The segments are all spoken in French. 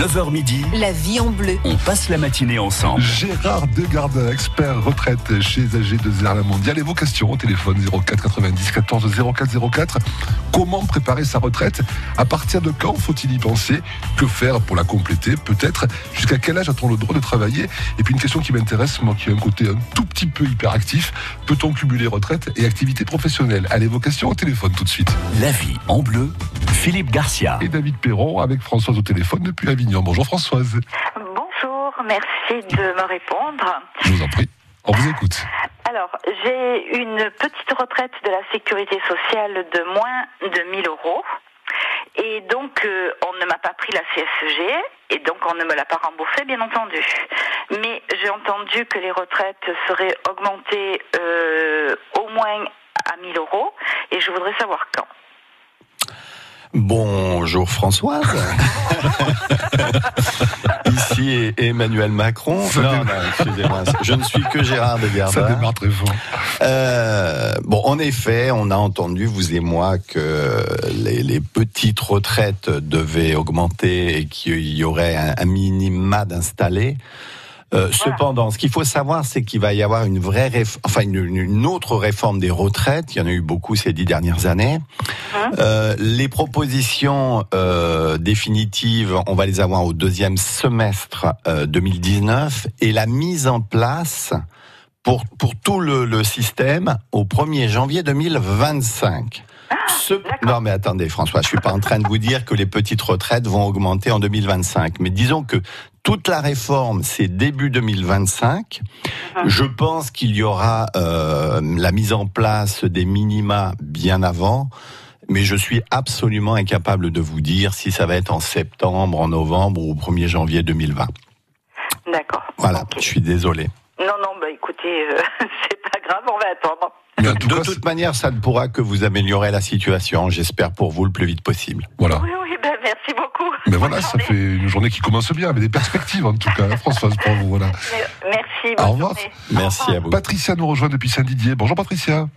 9h midi, La vie en bleu. on passe la matinée ensemble. Gérard Degardin, expert retraite chez AG de Zerla Mondial. Et vos questions au téléphone 04 90 14 04 04. Comment préparer sa retraite? À partir de quand faut-il y penser? Que faire pour la compléter Peut-être? Jusqu'à quel âge a-t-on le droit de travailler? Et puis une question qui m'intéresse, moi qui ai un côté un tout petit peu hyperactif. Peut-on cumuler retraite et activité professionnelle Allez, vos questions au téléphone tout de suite. La vie en bleu, Philippe Garcia. Et David Perron avec Françoise au téléphone depuis Avignon. Bonjour Françoise. Bonjour, merci de me répondre. Je vous en prie. On vous écoute. Alors, j'ai une petite retraite de la sécurité sociale de moins de 1000 euros. Et donc, euh, on ne m'a pas pris la CSG, et donc on ne me l'a pas remboursé, bien entendu. Mais j'ai entendu que les retraites seraient augmentées euh, au moins à 1000 euros, et je voudrais savoir quand. Bonjour Françoise. Ici Emmanuel Macron. Ça Non, non, je ne suis que Gérard de Ça Gardin. démarre très fort. Euh, bon, en effet, on a entendu, vous et moi, que les, les petites retraites devaient augmenter et qu'il y aurait un, un minima d'installés. Euh, Cependant, ce qu'il faut savoir, c'est qu'il va y avoir une vraie, réf- enfin une, une autre réforme des retraites. Il y en a eu beaucoup ces dix dernières années. Hein Euh, les propositions euh, définitives, on va les avoir au deuxième semestre euh, 2019 et la mise en place pour, pour tout le, le système au 1er janvier 2025. Ce- d'accord. non mais attendez François, je suis pas en train de vous dire que les petites retraites vont augmenter en 2025, mais disons que toute la réforme c'est début 2025. Je pense qu'il y aura euh, la mise en place des minima bien avant. Mais je suis absolument incapable de vous dire si ça va être en septembre, en novembre ou au 1er janvier 2020. D'accord. Voilà, je suis désolé. Non, non, bah écoutez, euh, c'est pas grave, on va attendre. Mais en tout De cas, toute manière, ça ne pourra que vous améliorer la situation, j'espère pour vous le plus vite possible. voilà. Oui, oui, ben merci beaucoup. Mais Bonne voilà, ça journée. fait une journée qui commence bien, avec des perspectives en tout cas, hein, Françoise, pour vous. Voilà. Merci, Au bonne revoir. journée. Merci à vous. Patricia nous rejoint depuis Saint-Didier. Bonjour Patricia.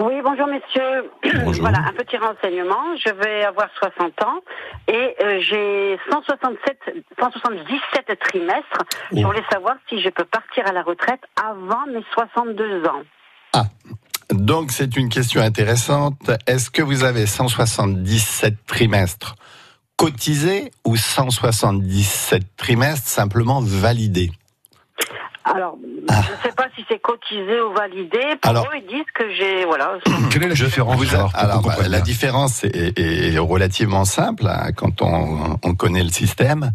Oui, bonjour messieurs. Bonjour. Voilà, un petit renseignement. Je vais avoir 60 ans et euh, j'ai 167, 177 trimestres. Je Oh. voulais savoir si je peux partir à la retraite avant mes 62 ans. Donc c'est une question intéressante. Est-ce que vous avez 177 trimestres? Cotisés ou 177 trimestres simplement validés Alors, Ah. je ne sais pas si c'est cotisé ou validé. Pour Alors- eux, ils disent que j'ai... Voilà. Quelle est la Je- différence vous- alors, bah, la différence est, est relativement simple hein, quand on, on connaît le système.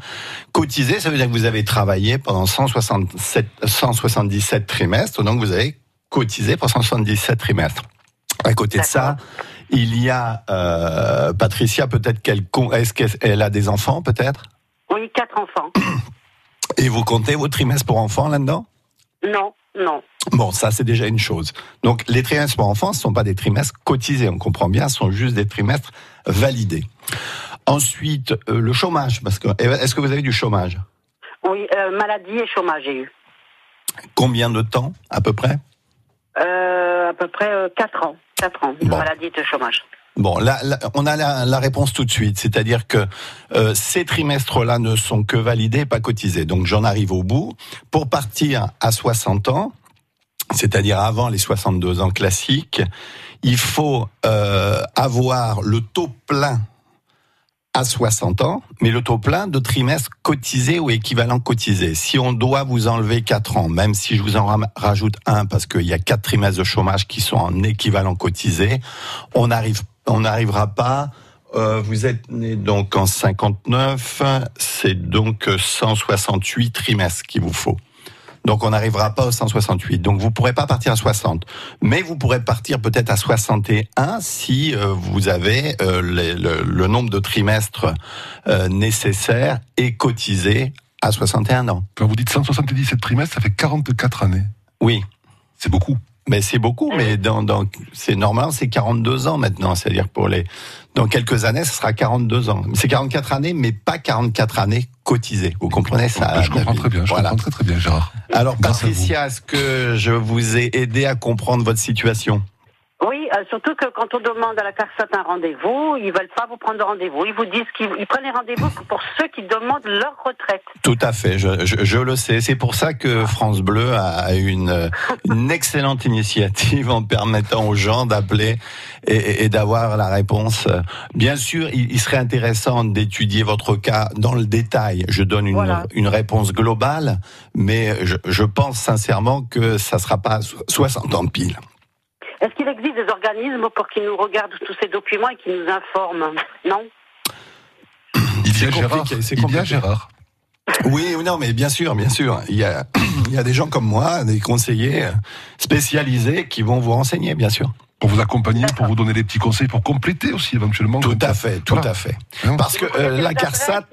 Cotiser, ça veut dire que vous avez travaillé pendant 167, 177 trimestres, donc vous avez cotisé pour 177 trimestres. À côté de ça, il y a euh, Patricia, peut-être qu'elle est-ce qu'elle a des enfants, peut-être? Oui, quatre enfants. Et vous comptez vos trimestres pour enfants là-dedans? Non, non. Bon, ça c'est déjà une chose. Donc les trimestres pour enfants, ce ne sont pas des trimestres cotisés, on comprend bien, ce sont juste des trimestres validés. Ensuite, euh, le chômage, parce que est-ce que vous avez du chômage? Oui, euh, maladie et chômage, j'ai eu. Combien de temps à peu près? Euh, à peu près euh, quatre ans. Quatre ans de Bon. maladie de chômage. Bon, là, là, on a la, la réponse tout de suite, c'est-à-dire que euh, ces trimestres-là ne sont que validés, pas cotisés. Donc j'en arrive au bout. Pour partir à 60 ans, c'est-à-dire avant les 62 ans classiques, il faut euh, avoir le taux plein à 60 ans, mais le taux plein de trimestres cotisés ou équivalent cotisé. Si on doit vous enlever 4 ans, même si je vous en rajoute un parce qu'il y a 4 trimestres de chômage qui sont en équivalent cotisé, on arrive, on n'arrivera pas. euh, vous êtes né donc en 59, c'est donc 168 trimestres qu'il vous faut. Donc on n'arrivera pas aux 168. Donc vous pourrez pas partir à 60, mais vous pourrez partir peut-être à 61 si euh, vous avez euh, les- le, le nombre de trimestres euh, nécessaires et cotisés à 61 ans. Quand vous dites 177 trimestres, ça fait 44 années. Oui, C'est beaucoup. Mais c'est beaucoup. Mais dans, dans c'est normal, c'est 42 ans maintenant. C'est-à-dire pour les dans quelques années, ce sera 42 ans. C'est 44 années, mais pas 44 années cotisées. Vous comprenez ça je comprends très bien, je Voilà. comprends très très bien, Gérard. Alors Grâce. Patricia, est-ce que je vous ai aidé à comprendre votre situation? Oui, euh, surtout que quand on demande à la CARSAT un rendez-vous, ils veulent pas vous prendre de rendez-vous. Ils vous disent qu'ils ils prennent les rendez-vous pour ceux qui demandent leur retraite. Tout à fait, je, je, je le sais. C'est pour ça que France Bleu a une, une excellente initiative en permettant aux gens d'appeler et, et d'avoir la réponse. Bien sûr, il, il serait intéressant d'étudier votre cas dans le détail. Je donne une, Voilà. une réponse globale, mais je, je pense sincèrement que ça sera pas so- 60 ans pile. Est-ce qu'il existe des organismes pour qu'ils nous regardent tous ces documents et qu'ils nous informent Non Il y C'est a Gérard. Il y a. Gérard. Oui, non, mais bien sûr, bien sûr. Il y a, il y a des gens comme moi, des conseillers spécialisés qui vont vous renseigner, bien sûr. Pour vous accompagner, pour vous donner des petits conseils, pour compléter aussi éventuellement. Tout à fait, tout Voilà. à fait. Parce que euh, la CARSAT,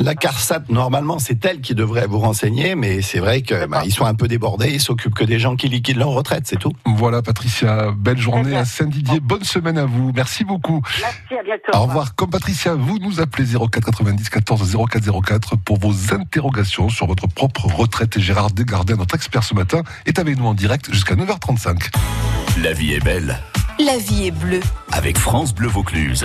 La CARSAT, normalement, c'est elle qui devrait vous renseigner, mais c'est vrai que bah, sont un peu débordés, ils s'occupent que des gens qui liquident leur retraite, c'est tout. Voilà, Patricia, belle journée à Saint-Didier. Bonne semaine à vous. Merci beaucoup. Merci, à bientôt. Au revoir. Comme Patricia, vous nous appelez 04 90 14 04 04 pour vos interrogations sur votre propre retraite. Et Gérard Desgardins, notre expert ce matin, est avec nous en direct jusqu'à 9h35. La vie est belle La vie est bleue. avec France Bleu Vaucluse.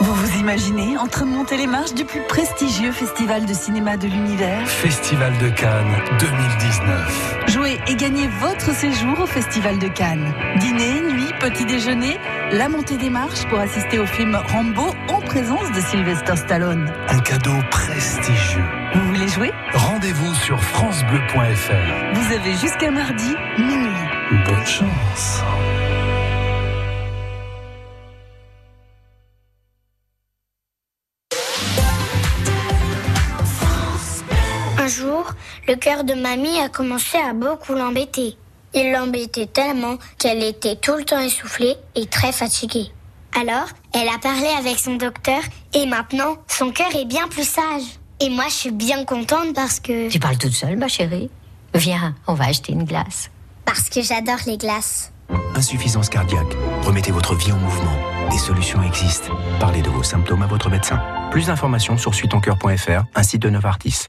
Vous vous imaginez en train de monter les marches du plus prestigieux festival de cinéma de l'univers Festival de Cannes 2019. Jouez et gagnez votre séjour au Festival de Cannes. Dîner, nuit, petit déjeuner, la montée des marches pour assister au film Rambo en présence de Sylvester Stallone. Un cadeau prestigieux. Vous voulez jouer Rendez-vous sur francebleu.fr. Vous avez jusqu'à mardi, minuit. Bonne chance. Le cœur de mamie a commencé à beaucoup l'embêter. Il l'embêtait tellement qu'elle était tout le temps essoufflée et très fatiguée. Alors, elle a parlé avec son docteur et maintenant, son cœur est bien plus sage. Et moi, je suis bien contente parce que... Tu parles toute seule, ma chérie Viens, on va acheter une glace. Parce que j'adore les glaces. Insuffisance cardiaque. Remettez votre vie en mouvement. Des solutions existent. Parlez de vos symptômes à votre médecin. Plus d'informations sur suitoncoeur.fr, un site de Novartis.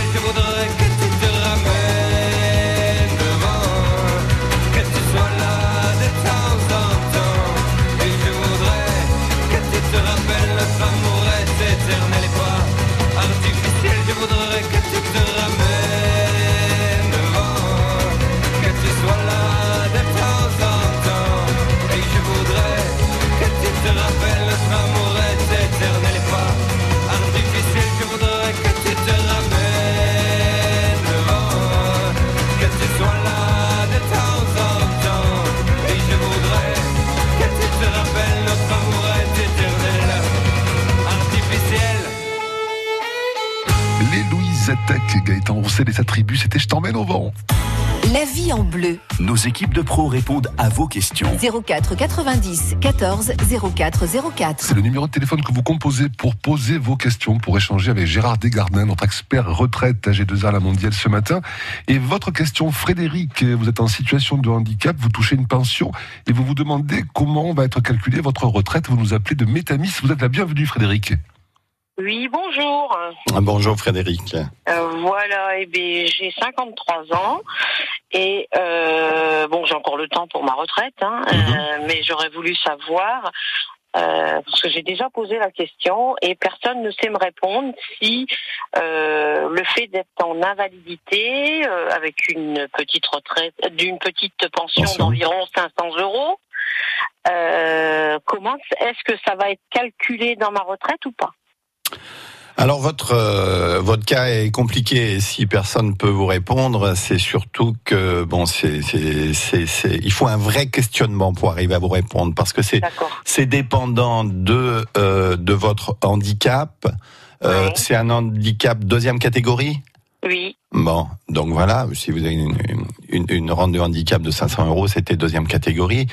见就不得。Équipes de pros répondent à vos questions. 04 90 14 04 04. C'est le numéro de téléphone que vous composez pour poser vos questions, pour échanger avec Gérard Desgardins, notre expert retraite AG2R à la mondiale ce matin. Et votre question, Frédéric, vous êtes en situation de handicap, vous touchez une pension et vous vous demandez comment va être calculée votre retraite. Vous nous appelez de Métamis. Vous êtes la bienvenue, Frédéric. Oui, bonjour. Ah, bonjour Frédéric. Euh, voilà, eh bien, j'ai 53 ans et euh, bon, j'ai encore le temps pour ma retraite, hein, euh, mais j'aurais voulu savoir. euh, parce que j'ai déjà posé la question et personne ne sait me répondre si euh, le fait d'être en invalidité euh, avec une petite retraite, d'une petite pension Pension. d'environ 500 euros, euh, comment est-ce que ça va être calculé dans ma retraite ou pas? Alors votre euh, votre cas est compliqué. et Si personne peut vous répondre, c'est surtout que bon, c'est c'est c'est c'est- il faut un vrai questionnement pour arriver à vous répondre parce que c'est c'est dépendant de euh, de votre handicap. Euh, C'est un handicap deuxième catégorie? Oui. Bon, donc voilà, si vous avez une, une, une rente de handicap de 500 euros, c'était deuxième catégorie.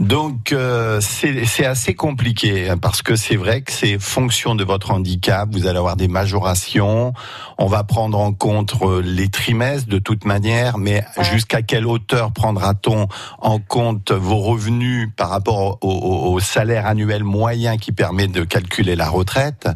Donc euh, c'est assez compliqué hein, parce que c'est vrai que c'est fonction de votre handicap. Vous allez avoir des majorations. On va prendre en compte euh, les trimestres de toute manière, mais jusqu'à quelle hauteur prendra-t-on en compte vos revenus par rapport au, au- au salaire annuel moyen qui permet de calculer la retraite?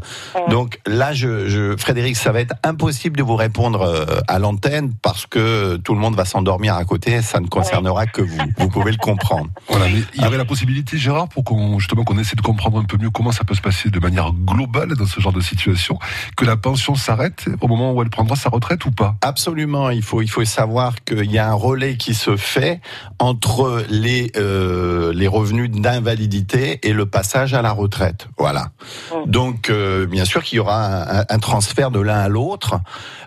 Donc là, je, je, Frédéric, ça va être impossible de vous répondre euh, à l'antenne parce que tout le monde va s'endormir à côté. Ça ne concernera que vous. Vous pouvez le comprendre. Voilà, mais il y aurait la possibilité, Gérard, pour qu'on justement qu'on essaie de comprendre un peu mieux comment ça peut se passer de manière globale dans ce genre de situation, que la pension s'arrête au moment où elle prendra sa retraite ou pas? Absolument, il faut il faut savoir qu'il y a un relais qui se fait entre les euh, les revenus d'invalidité et le passage à la retraite. Voilà. Donc euh, bien sûr qu'il y aura un transfert de l'un à l'autre.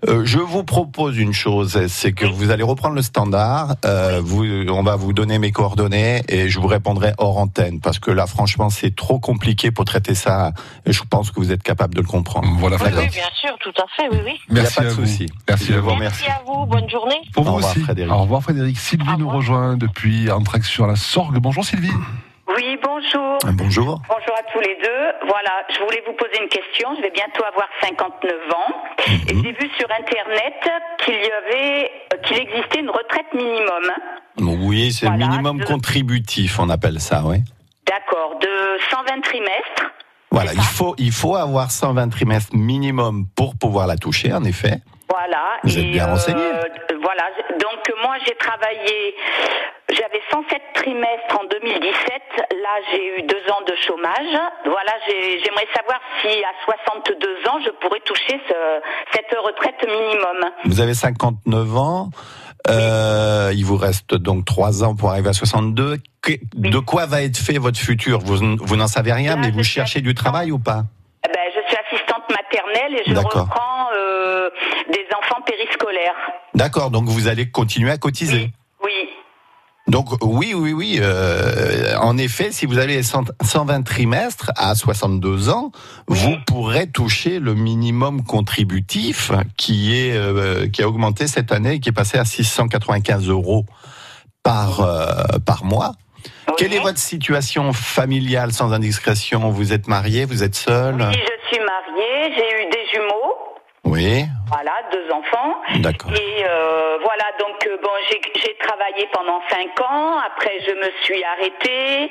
Euh, je vous propose une chose, c'est que vous allez reprendre le standard. euh, vous, on va vous donner mes coordonnées et je vous répondrai hors antenne parce que là franchement c'est trop compliqué pour traiter ça. Et je pense que vous êtes capable de le comprendre. Voilà. Oui, oui, bien sûr, tout à fait, oui, oui. Il n'y a Merci pas de à vous. souci. Merci Je à vous. Merci à vous, bonne journée. Pour vous Au revoir, aussi. Frédéric. Au revoir Frédéric. Sylvie nous rejoint depuis Antrax sur la Sorgue. Bonjour Sylvie. Oui, bonjour. Bonjour. Bonjour à tous les deux. Voilà, je voulais vous poser une question. Je vais bientôt avoir 59 ans. Et j'ai vu sur Internet qu'il y avait, euh, qu'il existait une retraite minimum. Oui, c'est le minimum contributif, on appelle ça, oui. D'accord, de 120 trimestres. Voilà, il faut, il faut avoir 120 trimestres minimum pour pouvoir la toucher, en effet. Voilà. Vous êtes bien renseigné. euh, voilà. Donc moi j'ai travaillé, j'avais 107 trimestres en 2017. Là j'ai eu deux ans de chômage. Voilà, j'ai- j'aimerais savoir si à 62 ans je pourrais toucher ce- cette retraite minimum. Vous avez 59 ans. Euh, il vous reste donc 3 ans pour arriver à 62. Que- De quoi va être fait votre futur? Vous, vous n'en savez rien, mais vous cherchez du travail ou pas? Eh Ben, je suis assistante maternelle et je reprends euh, des enfants périscolaires. D'accord, donc vous allez continuer à cotiser. Oui. Donc oui, oui, oui. euh, en effet, si vous avez 100 120 trimestres à 62 ans, vous pourrez toucher le minimum contributif qui est euh, qui a augmenté cette année, et qui est passé à 695 euros par euh, par mois. Quelle est votre situation familiale sans indiscrétion? Vous êtes marié Vous êtes seul Oui, je suis mariée, j'ai eu. Oui. Voilà, deux enfants. D'accord. Et euh, voilà, donc euh, bon, j'ai travaillé pendant cinq ans. Après, je me suis arrêtée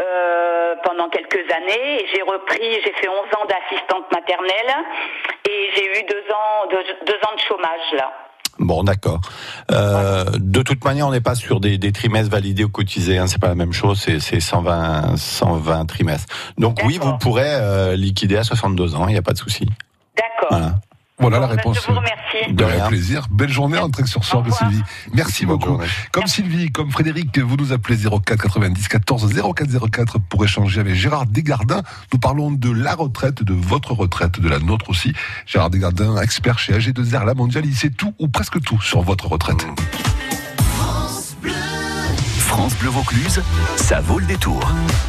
euh, pendant quelques années. Et j'ai repris, j'ai fait 11 ans d'assistante maternelle et j'ai eu deux ans, deux, deux ans de chômage là. Bon, d'accord. Euh, de toute manière, on n'est pas sur des, des trimestres validés ou cotisés. Hein, c'est pas la même chose. C'est, c'est 120, 120 trimestres. Donc oui, vous pourrez euh, liquider à 62 ans. Il n'y a pas de souci. D'accord. Voilà. Voilà la réponse. Je vous remercie. De rien. plaisir. Belle journée en sur Sylvie. Merci beaucoup. Comme Sylvie, comme Frédéric, vous nous appelez 04 90 14 04 04 pour échanger avec Gérard Desgardins. Nous parlons de la retraite, de votre retraite, de la nôtre aussi. Gérard Desgardins, expert chez AG2R, la mondiale, il sait tout ou presque tout sur votre retraite. France Bleu Vaucluse, ça vaut le détour.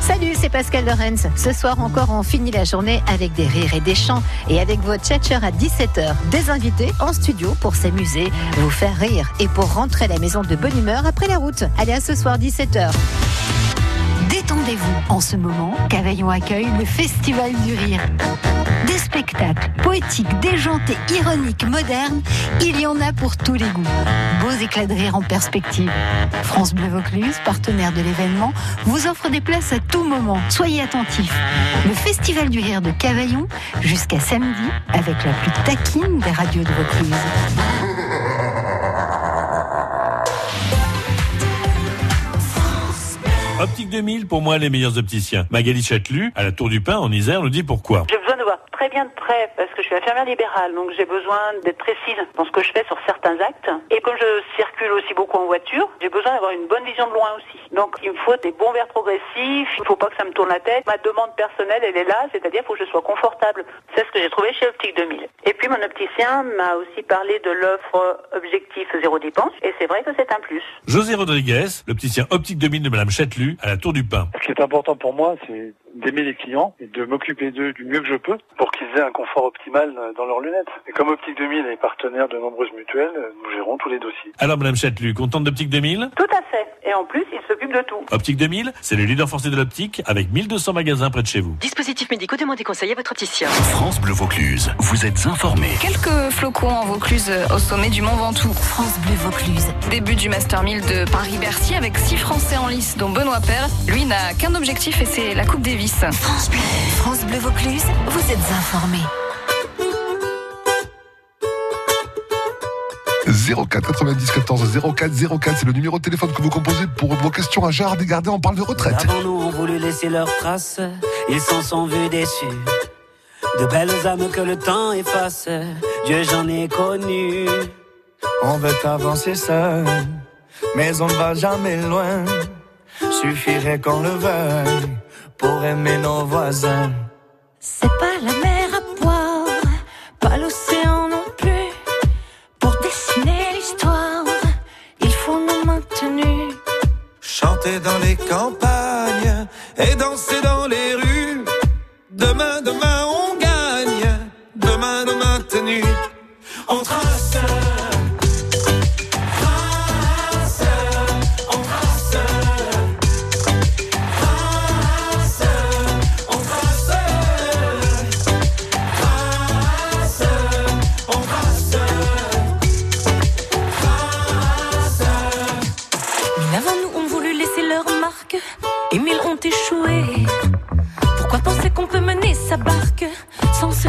Salut, c'est Pascal Lorenz. Ce soir encore, on finit la journée avec des rires et des chants et avec votre tchatcher à 17h. Des invités en studio pour s'amuser, vous faire rire et pour rentrer à la maison de bonne humeur après la route. Allez, à ce soir, 17h. Détendez-vous. En ce moment, Cavaillon accueille le Festival du Rire. Des spectacles poétiques, déjantés, ironiques, modernes, il y en a pour tous les goûts. Beaux éclats de rire en perspective. France Bleu Vaucluse, partenaire de l'événement, vous offre des places à tout moment. Soyez attentifs. Le Festival du Rire de Cavaillon, jusqu'à samedi, avec la plus taquine des radios de Vaucluse. Optique 2000, pour moi, les meilleurs opticiens. Magali Châtelu, à la Tour du Pin, en Isère, nous dit pourquoi. Très bien de près parce que je suis infirmière libérale, donc j'ai besoin d'être précise dans ce que je fais sur certains actes. Et comme je circule aussi beaucoup en voiture, j'ai besoin d'avoir une bonne vision de loin aussi. Donc il me faut des bons verres progressifs, il ne faut pas que ça me tourne la tête. Ma demande personnelle, elle est là, c'est-à-dire faut que je sois confortable. C'est ce que j'ai trouvé chez Optique 2000. Et puis mon opticien m'a aussi parlé de l'offre objectif zéro dépense, et c'est vrai que c'est un plus. José Rodriguez, l'opticien Optique 2000 de Madame Châtelu, à la Tour du Pin. Ce qui est important pour moi, c'est d'aimer les clients et de m'occuper d'eux du mieux que je peux pour qu'ils aient un confort optimal dans leurs lunettes. Et comme Optique 2000 est partenaire de nombreuses mutuelles, nous gérons tous les dossiers. Alors Madame Châtelu, contente d'Optique 2000 Tout à fait. Et en plus, il s'occupe de tout. Optique 2000, c'est le leader forcé de l'optique avec 1200 magasins près de chez vous. Dispositifs médicaux, demandez conseil à votre opticien. France Bleu Vaucluse, vous êtes informés. Quelques flocons en Vaucluse au sommet du Mont Ventoux. France Bleu Vaucluse. Début du Master 1000 de Paris-Bercy avec six Français en lice, dont Benoît Père. Lui n'a qu'un objectif et c'est la Coupe Davis. France Bleu. France Bleu Vaucluse, vous êtes informés. 04 90 14 04 04, c'est le numéro de téléphone que vous composez pour vos questions à Gérard Desgardins. On parle de retraite. Avant nous ont voulu laisser leurs traces, ils s'en sont vus déçus. De belles âmes que le temps efface, Dieu j'en ai connu. On veut avancer seul, mais on ne va jamais loin. Suffirait qu'on le veuille pour aimer nos voisins. C'est pas la mer à boire, pas l'océan non plus. Pour dessiner l'histoire, il faut nous maintenir. Chanter dans les campagnes et danser dans les rues. Demain, demain, on gagne. Demain, nos maintenus. On trace, sa barque sans se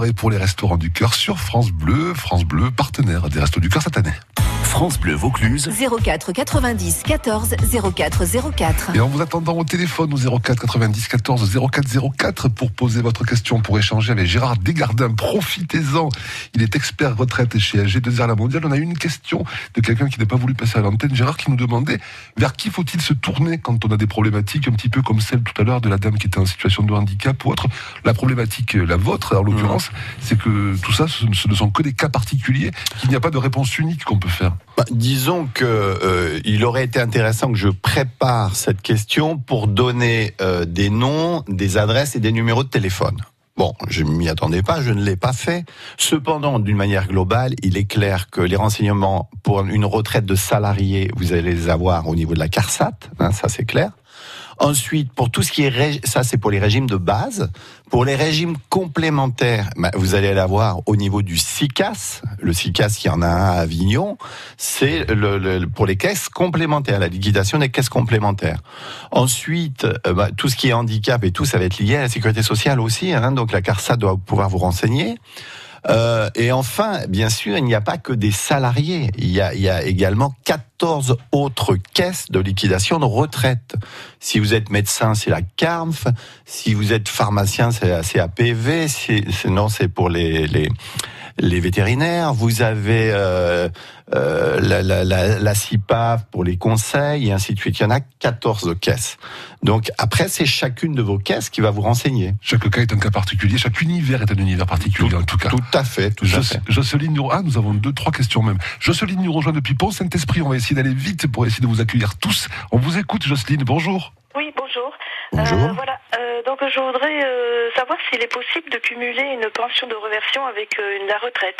Enfoirés pour les Restaurants du Cœur sur France Bleu. France Bleu, partenaire des Restos du Cœur cette année. France Bleu Vaucluse. 04 90 14 04 04. Et en vous attendant au téléphone au 04 90 14 04 04 pour poser votre question, pour échanger avec Gérard Desgardins. Profitez-en. Il est expert retraite chez AG2R La Mondiale. On a eu une question de quelqu'un qui n'a pas voulu passer à l'antenne. Gérard qui nous demandait vers qui faut-il se tourner quand on a des problématiques un petit peu comme celle tout à l'heure de la dame qui était en situation de handicap ou autre. La problématique, la vôtre en l'occurrence, c'est que tout ça, ce ne sont que des cas particuliers, qu'il n'y a pas de réponse unique qu'on peut faire. Bah, disons que euh, il aurait été intéressant que je prépare cette question pour donner euh, des noms, des adresses et des numéros de téléphone. Bon, je m'y attendais pas, je ne l'ai pas fait. Cependant, d'une manière globale, il est clair que les renseignements pour une retraite de salarié, vous allez les avoir au niveau de la CARSAT, hein, ça c'est clair. Ensuite, pour tout ce qui est ça c'est pour les régimes de base. Pour les régimes complémentaires, bah, vous allez l'avoir au niveau du SICAS. Le SICAS, il y en a un à Avignon. C'est le, le- pour les caisses complémentaires, la liquidation des caisses complémentaires. Ensuite, euh, bah, tout ce qui est handicap et tout, ça va être lié à la sécurité sociale aussi. Hein, donc la CARSA doit pouvoir vous renseigner. Euh, et enfin, bien sûr, il n'y a pas que des salariés. Il y a, il y a également 14 autres caisses de liquidation de retraite. Si vous êtes médecin, c'est la CARMF. Si vous êtes pharmacien, c'est la CAPV. Sinon, c'est pour les, les, les vétérinaires. Vous avez euh, euh, la, la, la, la CIPAF pour les conseils et ainsi de suite. Il y en a 14 caisses. Donc après, c'est chacune de vos caisses qui va vous renseigner. Chaque cas est un cas particulier, chaque univers est un univers particulier en tout cas. Tout à fait, tout à fait. Jocelyne nous... Ah, nous avons deux, trois questions même. Jocelyne nous rejoint depuis Pont Saint-Esprit. On va essayer d'aller vite pour essayer de vous accueillir tous. On vous écoute, Jocelyne. Bonjour. Oui, bonjour. Bonjour. Euh, voilà. Euh, donc je voudrais euh, savoir s'il est possible de cumuler une pension de reversion avec euh, une, la retraite.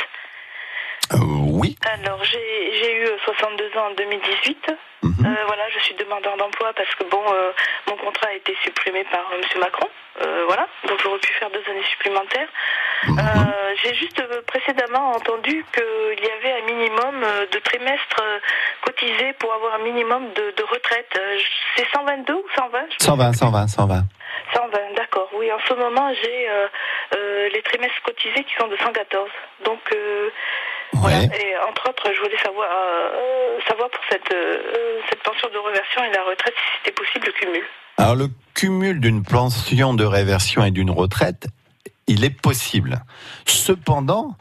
Oui. Alors j'ai eu euh, 62 ans en 2018. Euh, voilà, je suis demandeur d'emploi parce que bon, euh, mon contrat a été supprimé par euh, Monsieur Macron. Euh, voilà, donc j'aurais pu faire deux années supplémentaires. Euh, J'ai juste euh, précédemment entendu qu'il y avait un minimum euh, de trimestres euh, cotisés pour avoir un minimum de, de retraite. Euh, C'est 122 ou 120 je 120, 120, 120. 120, d'accord. Oui, en ce moment, j'ai euh, euh, les trimestres cotisés qui sont de 114. Donc, euh, voilà. Et entre autres, je voulais savoir, euh, savoir pour cette, euh, cette pension de reversion et la retraite, si c'était possible le cumul. Alors le cumul d'une pension de réversion et d'une retraite, il est possible. Cependant,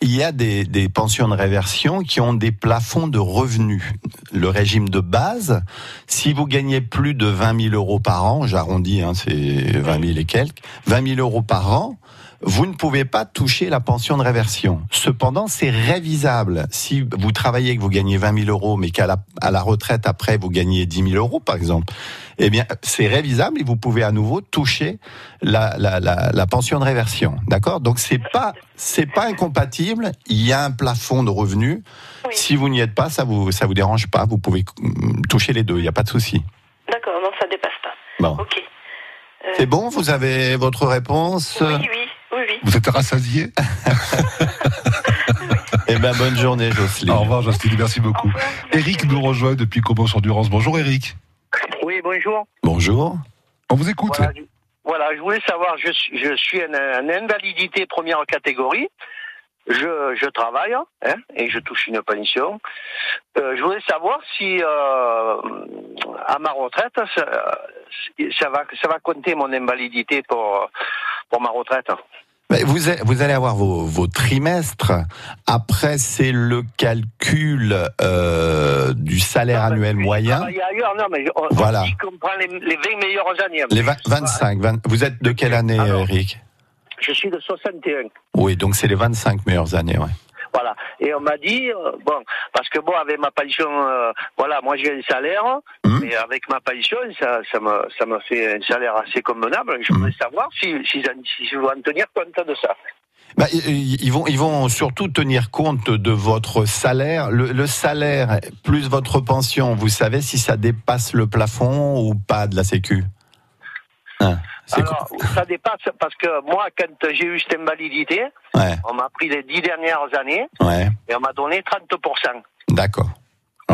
il y a des, des pensions de réversion qui ont des plafonds de revenus. Le régime de base, si vous gagnez plus de 20 000 euros par an, j'arrondis, hein, c'est 20 000 et quelques, 20 000 euros par an, vous ne pouvez pas toucher la pension de réversion. Cependant, c'est révisable. Si vous travaillez et que vous gagnez 20 000 euros, mais qu'à la, à la retraite après vous gagnez 10 000 euros, par exemple, eh bien, c'est révisable et vous pouvez à nouveau toucher la, la, la, la pension de réversion. D'accord? Donc c'est pas c'est pas incompatible. Il y a un plafond de revenus. Si vous n'y êtes pas, ça vous ça vous dérange pas. Vous pouvez mm, toucher les deux. Il n'y a pas de souci. D'accord, non, ça dépasse pas. Bon. Ok. Euh, C'est bon? Vous avez votre réponse? Oui, oui, oui, oui. Vous êtes rassasié Eh ben bonne journée, Jocelyne. Au revoir, Jocelyne. Merci beaucoup. Eric nous rejoint depuis Comment sur Durance. Bonjour, Eric. Oui, bonjour. Bonjour. On vous écoute. Voilà, je, voilà, je voulais savoir, je, suis- je suis en, en invalidité première catégorie. Je, je travaille hein, et je touche une pension. Euh, je voulais savoir si euh, à ma retraite, ça, va, ça va compter mon invalidité pour, pour ma retraite. Vous, allez avoir vos, vos trimestres. Après, c'est le calcul euh, du salaire annuel moyen. Ailleurs, non, mais on, Voilà. on prend les, les 20 meilleures années. Les vingt- 25. 20 vous êtes de quelle année, Eric? Je suis de 61. Oui, donc c'est les 25 meilleures années. Ouais. Voilà. Et on m'a dit, euh, bon, parce que bon, avec ma pension, euh, voilà, moi j'ai un salaire, Hum. mais avec ma pension, ça, ça me, ça me fait un salaire assez convenable. Je voudrais savoir si, si, si je dois en tenir compte de ça. Bah, ils vont, ils vont surtout tenir compte de votre salaire. Le, le salaire plus votre pension, vous savez si ça dépasse le plafond ou pas de la Sécu? Hein, Alors, ça dépasse parce que moi, quand j'ai eu cette invalidité, Ouais. on m'a pris les dix dernières années Ouais, et on m'a donné 30%. d'accord.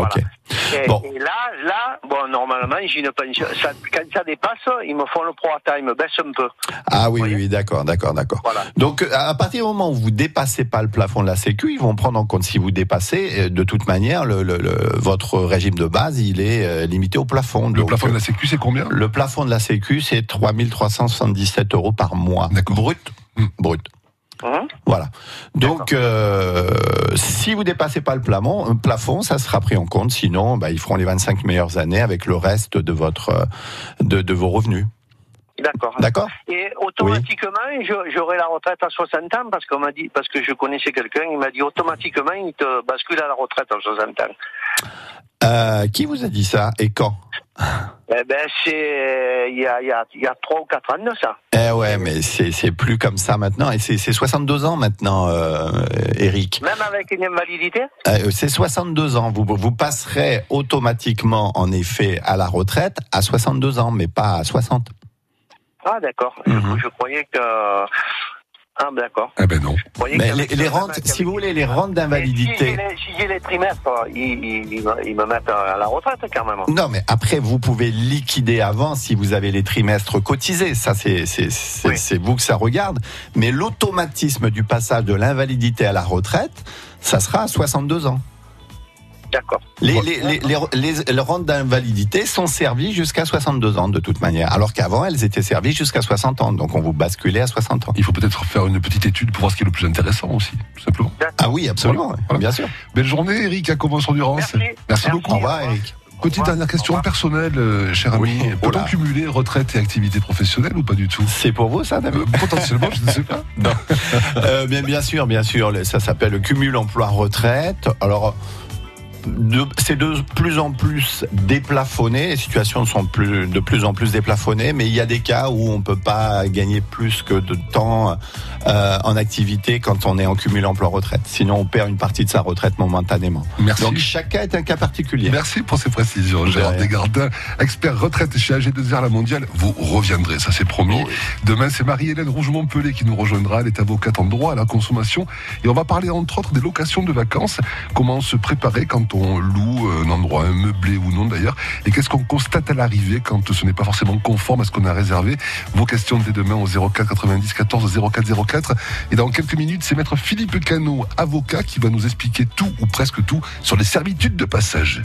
Ok. Et, Bon. et là, là, bon, normalement, j'ai une pension. Ça, quand ça dépasse, ils me font le prorata, ils me baissent un peu. Ah oui, oui, oui, d'accord, d'accord, d'accord. Donc, euh, à partir du moment où vous dépassez pas le plafond de la Sécu, ils vont prendre en compte si vous dépassez. euh, De toute manière, le, le- le- votre régime de base, il est euh, limité au plafond. Le plafond de la Sécu, c'est combien? Le plafond de la Sécu, c'est 3377 euros par mois. Brut. Hmm. Brut. Voilà. Donc, euh, si vous dépassez pas le plafond, euh, plafond, ça sera pris en compte. Sinon, bah, ils feront les 25 meilleures années avec le reste de votre, euh, de, de vos revenus. D'accord. D'accord. Et automatiquement, j'aurai la retraite à 60 ans parce qu'on m'a dit, parce que je connaissais quelqu'un, il m'a dit automatiquement, il te bascule à la retraite à 60 ans. Euh, qui vous a dit ça et quand? Eh ben, c'est, il y a, il y a, il y a 3 ou 4 ans de ça. Eh ouais, mais c'est c'est plus comme ça maintenant. Et c'est c'est 62 ans maintenant, euh, Eric. Même avec une invalidité? Euh, c'est 62 ans. Vous, vous passerez automatiquement, en effet, à la retraite à 62 ans, mais pas à 60. Ah, d'accord. Mhm. Je, je croyais que, ah, d'accord. Eh ben non. Mais les, les le- rentes, si vous voulez, les rentes Si j'ai d'invalidité. les, si j'ai les trimestres, ils, ils, ils me- ils me mettent à la retraite quand même. Non, mais après, vous pouvez liquider avant si vous avez les trimestres cotisés. Ça, c'est c'est- c'est- c'est vous que ça regarde. Mais l'automatisme du passage de l'invalidité à la retraite, ça sera à 62 ans. D'accord. Les, les, les, les, les- les rentes d'invalidité sont servies jusqu'à 62 ans de toute manière, alors qu'avant elles étaient servies jusqu'à 60 ans. Donc on vous basculait à 60 ans. Il faut peut-être faire une petite étude pour voir ce qui est le plus intéressant aussi, tout simplement. Ah oui, absolument, bien sûr. Belle journée, Eric, à Comment Endurance. Merci, beaucoup. Au revoir, Eric. Petite dernière question personnelle, euh, cher ami. Peut-on cumuler retraite et activité professionnelle ou pas du tout? C'est pour vous, ça, David? Potentiellement, je ne sais pas. Non. Euh, bien, bien sûr, bien sûr. Ça s'appelle le cumul emploi-retraite. Alors, c'est de plus en plus déplafonné. Les situations sont plus, de plus en plus déplafonnées, mais il y a des cas où on peut pas gagner plus que de temps euh, en activité quand on est en cumul emploi-retraite. Sinon, on perd une partie de sa retraite momentanément. Merci. Donc, chaque cas est un cas particulier. Merci pour ces précisions, Gérard. Desgardins, expert retraite chez AG2R La Mondiale. Vous reviendrez, ça c'est promis. Demain, c'est Marie-Hélène Rougemont-Pelé qui nous rejoindra. Elle est avocate en droit à la consommation. Et on va parler entre autres des locations de vacances. Comment se préparer quand on loue un endroit, meublé ou non d'ailleurs. Et qu'est-ce qu'on constate à l'arrivée quand ce n'est pas forcément conforme à ce qu'on a réservé? Vos questions dès demain au 04 90 14 04 04. Et dans quelques minutes, c'est maître Philippe Cano, avocat, qui va nous expliquer tout ou presque tout sur les servitudes de passage.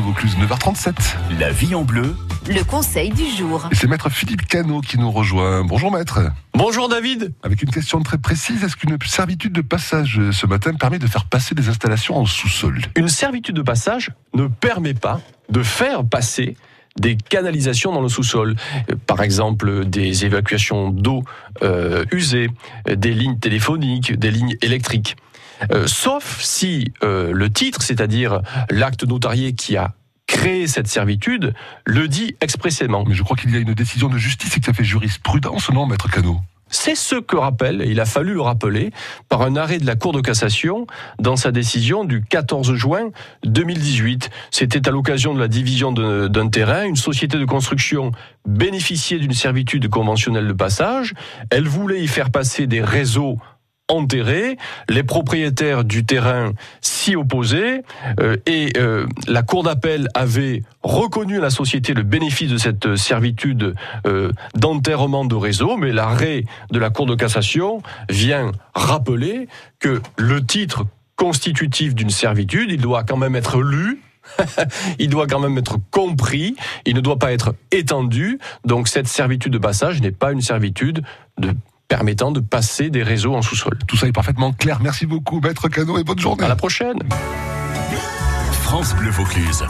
Bleu Vaucluse, 9h37. La vie en bleu. Le conseil du jour. C'est maître Philippe Cano qui nous rejoint. Bonjour maître. Bonjour David. Avec une question très précise, est-ce qu'une servitude de passage euh, ce matin permet de faire passer des installations en sous-sol? Une servitude de passage ne permet pas de faire passer des canalisations dans le sous-sol. Euh, Par exemple, des évacuations d'eau euh, usée, euh, des lignes téléphoniques, des lignes électriques. Euh, sauf si euh, le titre, c'est-à-dire l'acte notarié qui a créé cette servitude, le dit expressément. Mais je crois qu'il y a une décision de justice et que ça fait jurisprudence, non, maître Cano C'est ce que rappelle, et il a fallu le rappeler, par un arrêt de la Cour de cassation dans sa décision du 14 juin 2018. C'était à l'occasion de la division d'un terrain. Une société de construction bénéficiait d'une servitude conventionnelle de passage. Elle voulait y faire passer des réseaux enterrés. Les propriétaires du terrain s'y opposaient euh, et euh, la Cour d'appel avait reconnu à la société le bénéfice de cette servitude euh, d'enterrement de réseau, mais l'arrêt de la Cour de cassation vient rappeler que le titre constitutif d'une servitude, il doit quand même être lu il doit quand même être compris, il ne doit pas être étendu. Donc cette servitude de passage n'est pas une servitude de permettant de passer des réseaux en sous-sol. Tout ça est parfaitement clair. Merci beaucoup, maître Cano, et bonne journée. À la prochaine. France Bleu Vaucluse.